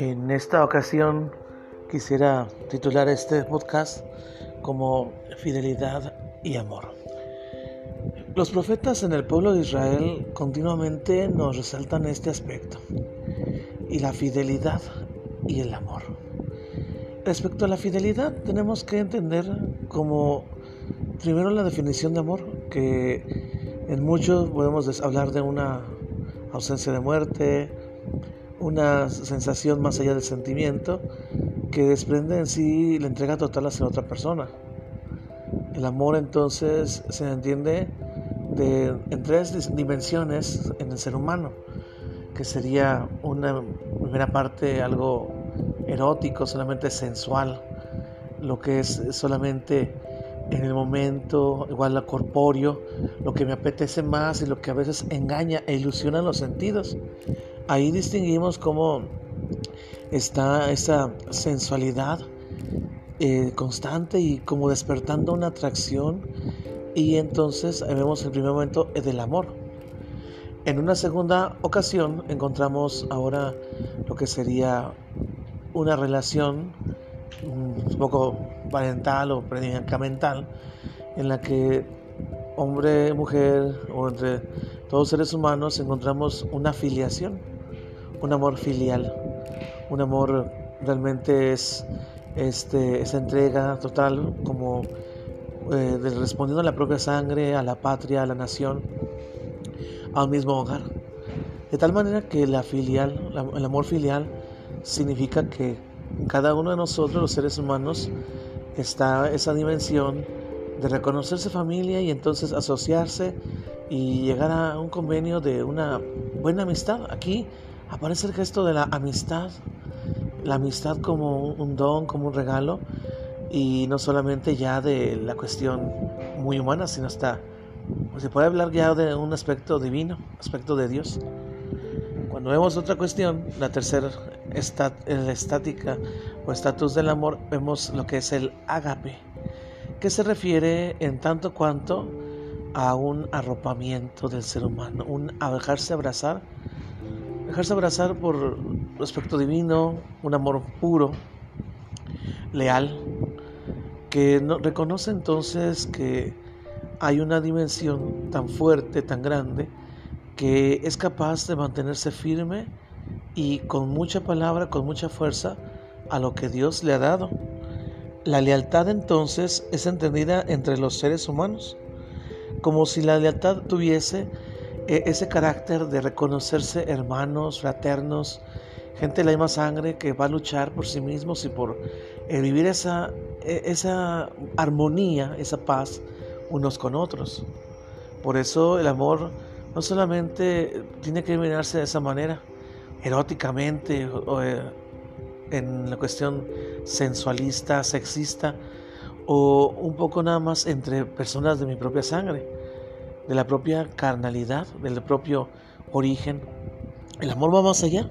En esta ocasión quisiera titular este podcast como Fidelidad y Amor. Los profetas en el pueblo de Israel continuamente nos resaltan este aspecto y la fidelidad y el amor. Respecto a la fidelidad tenemos que entender como primero la definición de amor, que en muchos podemos hablar de una ausencia de muerte, una sensación más allá del sentimiento que desprende en sí la entrega total hacia otra persona. El amor entonces se entiende de, en tres dimensiones en el ser humano, que sería una primera parte algo erótico, solamente sensual, lo que es solamente en el momento, igual lo corpóreo, lo que me apetece más y lo que a veces engaña e ilusiona los sentidos. Ahí distinguimos cómo está esa sensualidad eh, constante y como despertando una atracción y entonces vemos el primer momento del amor. En una segunda ocasión encontramos ahora lo que sería una relación un poco parental o predicamental en la que hombre, mujer o entre todos seres humanos encontramos una filiación, un amor filial, un amor realmente es este, esa entrega total como eh, respondiendo a la propia sangre, a la patria, a la nación, a un mismo hogar. De tal manera que la filial, el amor filial significa que cada uno de nosotros, los seres humanos, está esa dimensión de reconocerse familia y entonces asociarse y llegar a un convenio de una buena amistad. Aquí aparece el gesto de la amistad, la amistad como un don, como un regalo, y no solamente ya de la cuestión muy humana, sino hasta, pues se puede hablar ya de un aspecto divino, aspecto de Dios. Cuando vemos otra cuestión, la tercera estática o estatus del amor, vemos lo que es el agape, que se refiere en tanto cuanto a un arropamiento del ser humano, un dejarse abrazar, dejarse abrazar por aspecto divino, un amor puro, leal, que no, reconoce entonces que hay una dimensión tan fuerte, tan grande, que es capaz de mantenerse firme y con mucha palabra, con mucha fuerza a lo que Dios le ha dado. La lealtad entonces es entendida entre los seres humanos, como si la lealtad tuviese ese carácter de reconocerse hermanos, fraternos, gente de la misma sangre que va a luchar por sí mismos y por eh, vivir esa, e, esa armonía, esa paz unos con otros. Por eso el amor no solamente tiene que mirarse de esa manera, eróticamente, o, eh, en la cuestión sensualista, sexista, o un poco nada más entre personas de mi propia sangre, de la propia carnalidad, del propio origen. El amor va más allá,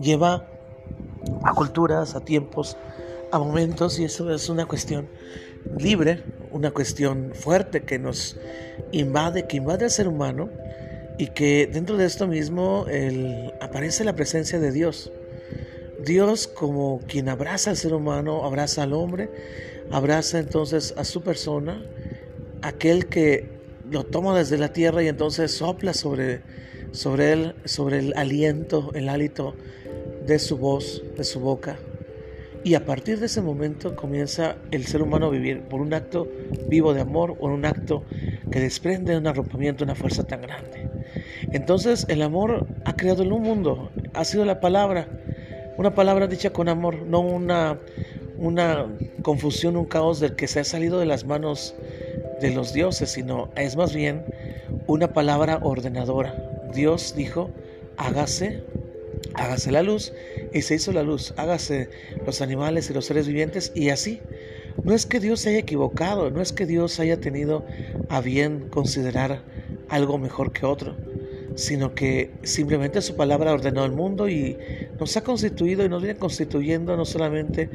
lleva a culturas, a tiempos, a momentos, y eso es una cuestión libre, una cuestión fuerte que nos invade, que invade al ser humano y que dentro de esto mismo aparece la presencia de Dios. Dios como quien abraza al ser humano, abraza al hombre, abraza entonces a su persona, aquel que lo toma desde la tierra y entonces sopla sobre, sobre él, sobre el aliento, el hálito de su voz, de su boca. Y a partir de ese momento comienza el ser humano a vivir por un acto vivo de amor o un acto que desprende un arropamiento, una fuerza tan grande. Entonces el amor ha creado un mundo, ha sido la palabra, una palabra dicha con amor, no una, una confusión, un caos del que se ha salido de las manos de los dioses, sino es más bien una palabra ordenadora. Dios dijo, hágase hágase la luz, y se hizo la luz, hágase los animales y los seres vivientes, y así. No es que Dios se haya equivocado, no es que Dios haya tenido a bien considerar algo mejor que otro, sino que simplemente su palabra ordenó el mundo y nos ha constituido y nos viene constituyendo no solamente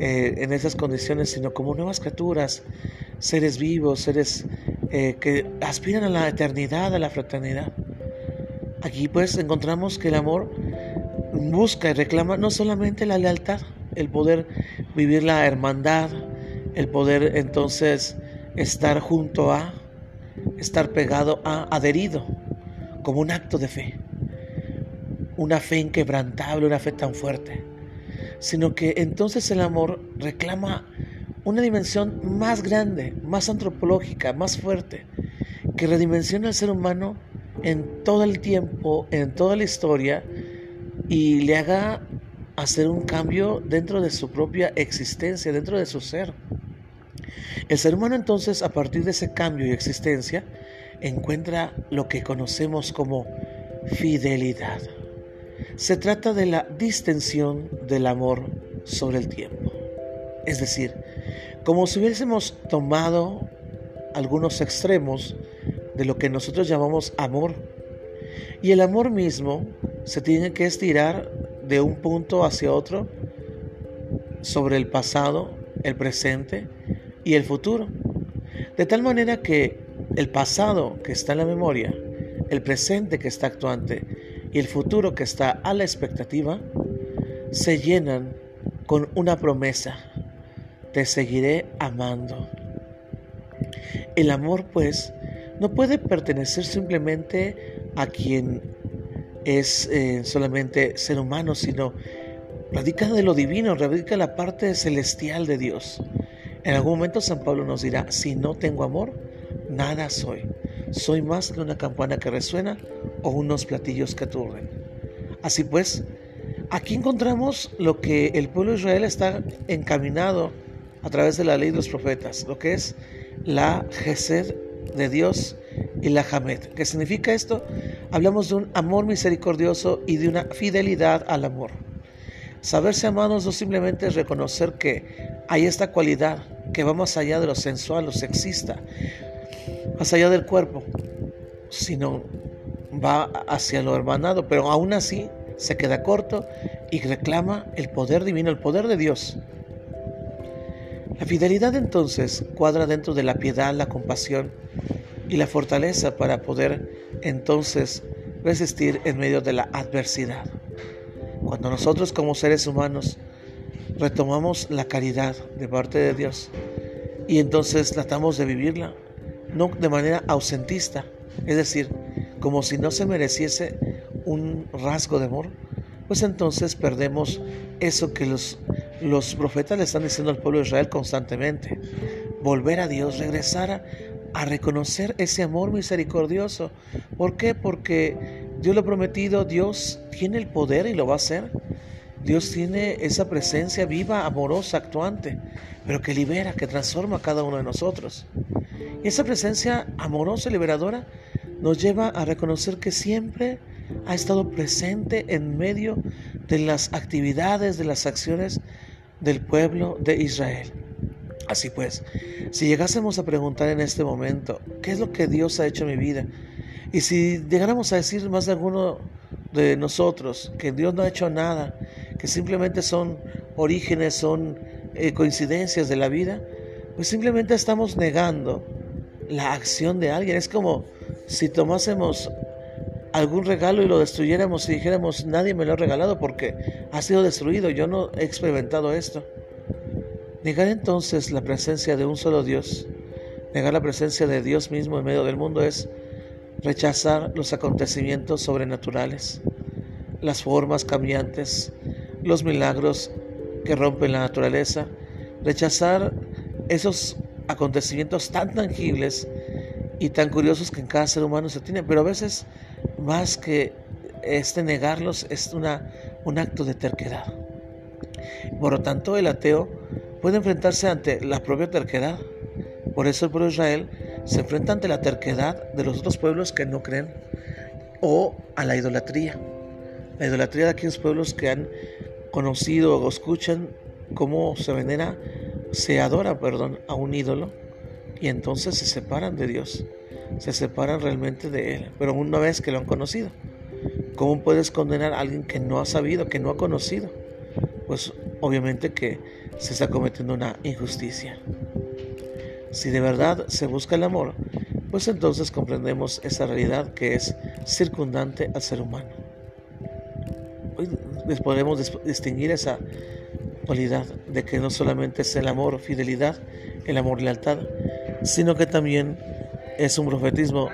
eh, en esas condiciones, sino como nuevas criaturas, seres vivos, seres eh, que aspiran a la eternidad, a la fraternidad. Aquí pues encontramos que el amor busca y reclama no solamente la lealtad, el poder vivir la hermandad, el poder entonces estar junto a, estar pegado a, adherido, como un acto de fe, una fe inquebrantable, una fe tan fuerte, sino que entonces el amor reclama una dimensión más grande, más antropológica, más fuerte, que redimensiona al ser humano en todo el tiempo, en toda la historia, y le haga hacer un cambio dentro de su propia existencia, dentro de su ser. El ser humano entonces, a partir de ese cambio y existencia, encuentra lo que conocemos como fidelidad. Se trata de la distensión del amor sobre el tiempo. Es decir, como si hubiésemos tomado algunos extremos de lo que nosotros llamamos amor. Y el amor mismo se tiene que estirar de un punto hacia otro sobre el pasado, el presente y el futuro. De tal manera que el pasado que está en la memoria, el presente que está actuante y el futuro que está a la expectativa se llenan con una promesa. Te seguiré amando. El amor, pues, no puede pertenecer simplemente a quien es eh, solamente ser humano, sino radica de lo divino, radica la parte celestial de Dios. En algún momento San Pablo nos dirá, si no tengo amor, nada soy. Soy más que una campana que resuena o unos platillos que aturden. Así pues, aquí encontramos lo que el pueblo de Israel está encaminado a través de la ley de los profetas, lo que es la Gesed de Dios y la Hamed. ¿Qué significa esto? Hablamos de un amor misericordioso y de una fidelidad al amor. Saberse amados no simplemente es reconocer que hay esta cualidad que va más allá de lo sensual, lo sexista, más allá del cuerpo, sino va hacia lo hermanado, pero aún así se queda corto y reclama el poder divino, el poder de Dios. La fidelidad entonces cuadra dentro de la piedad, la compasión y la fortaleza para poder entonces resistir en medio de la adversidad. Cuando nosotros como seres humanos retomamos la caridad de parte de Dios y entonces tratamos de vivirla, no de manera ausentista, es decir, como si no se mereciese un rasgo de amor, pues entonces perdemos eso que los los profetas le están diciendo al pueblo de Israel constantemente, volver a Dios, regresar a, reconocer ese amor misericordioso. ¿Por qué? Porque Dios lo ha prometido, Dios tiene el poder y lo va a hacer. Dios tiene esa presencia viva, amorosa, actuante, pero que libera, que transforma a cada uno de nosotros. Y esa presencia amorosa y liberadora nos lleva a reconocer que siempre ha estado presente en medio de las actividades, de las acciones del pueblo de Israel. Así pues, si llegásemos a preguntar en este momento, ¿qué es lo que Dios ha hecho en mi vida? Y si llegáramos a decir más de alguno de nosotros que Dios no ha hecho nada, que simplemente son orígenes, son eh, coincidencias de la vida, pues simplemente estamos negando la acción de alguien. Es como si tomásemos algún regalo y lo destruyéramos y dijéramos, nadie me lo ha regalado porque ha sido destruido, yo no he experimentado esto. Negar entonces la presencia de un solo Dios, negar la presencia de Dios mismo en medio del mundo es rechazar los acontecimientos sobrenaturales, las formas cambiantes, los milagros que rompen la naturaleza, rechazar esos acontecimientos tan tangibles y tan curiosos que en cada ser humano se tienen, pero a veces más que este negarlos es una, un acto de terquedad. Por lo tanto, el ateo puede enfrentarse ante la propia terquedad. Por eso el pueblo de Israel se enfrenta ante la terquedad de los otros pueblos que no creen o a la idolatría. La idolatría de aquellos pueblos que han conocido o escuchan cómo se venera, se adora, perdón, a un ídolo y entonces se separan de Dios se separan realmente de Él, pero una vez que lo han conocido. ¿Cómo puedes condenar a alguien que no ha sabido, que no ha conocido? Pues obviamente que se está cometiendo una injusticia. Si de verdad se busca el amor, pues entonces comprendemos esa realidad que es circundante al ser humano. podemos distinguir esa cualidad de que no solamente es el amor, fidelidad, el amor, lealtad, sino que también es un profetismo